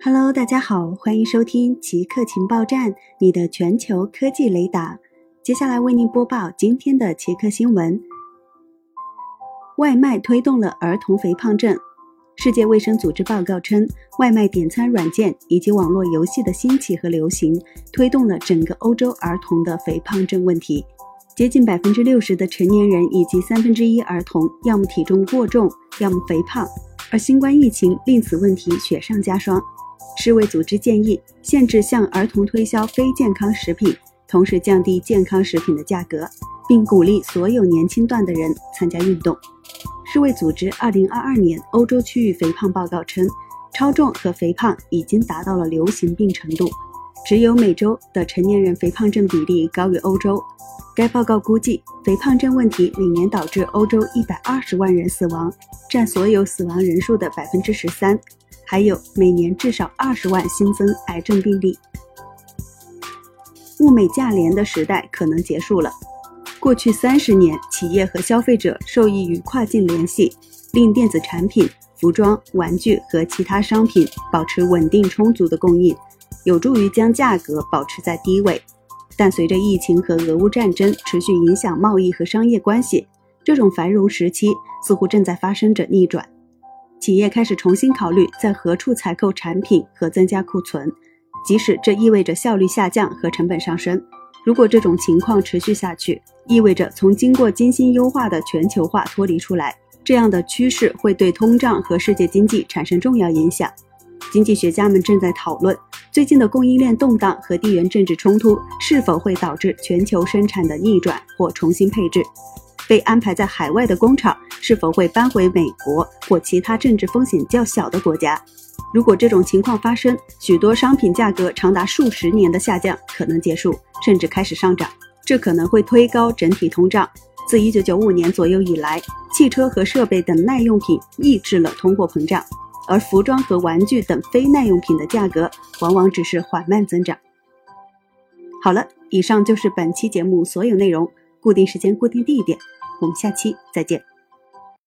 Hello，大家好，欢迎收听极客情报站，你的全球科技雷达。接下来为您播报今天的极客新闻：外卖推动了儿童肥胖症。世界卫生组织报告称，外卖点餐软件以及网络游戏的兴起和流行，推动了整个欧洲儿童的肥胖症问题。接近百分之六十的成年人以及三分之一儿童，要么体重过重，要么肥胖。而新冠疫情令此问题雪上加霜。世卫组织建议限制向儿童推销非健康食品，同时降低健康食品的价格，并鼓励所有年轻段的人参加运动。世卫组织2022年欧洲区域肥胖报告称，超重和肥胖已经达到了流行病程度，只有美洲的成年人肥胖症比例高于欧洲。该报告估计，肥胖症问题每年导致欧洲120万人死亡，占所有死亡人数的13%。还有每年至少二十万新增癌症病例。物美价廉的时代可能结束了。过去三十年，企业和消费者受益于跨境联系，令电子产品、服装、玩具和其他商品保持稳定充足的供应，有助于将价格保持在低位。但随着疫情和俄乌战争持续影响贸易和商业关系，这种繁荣时期似乎正在发生着逆转。企业开始重新考虑在何处采购产品和增加库存，即使这意味着效率下降和成本上升。如果这种情况持续下去，意味着从经过精心优化的全球化脱离出来。这样的趋势会对通胀和世界经济产生重要影响。经济学家们正在讨论，最近的供应链动荡和地缘政治冲突是否会导致全球生产的逆转或重新配置。被安排在海外的工厂是否会搬回美国或其他政治风险较小的国家？如果这种情况发生，许多商品价格长达数十年的下降可能结束，甚至开始上涨。这可能会推高整体通胀。自1995年左右以来，汽车和设备等耐用品抑制了通货膨胀，而服装和玩具等非耐用品的价格往往只是缓慢增长。好了，以上就是本期节目所有内容。固定时间，固定地点。我们下期再见。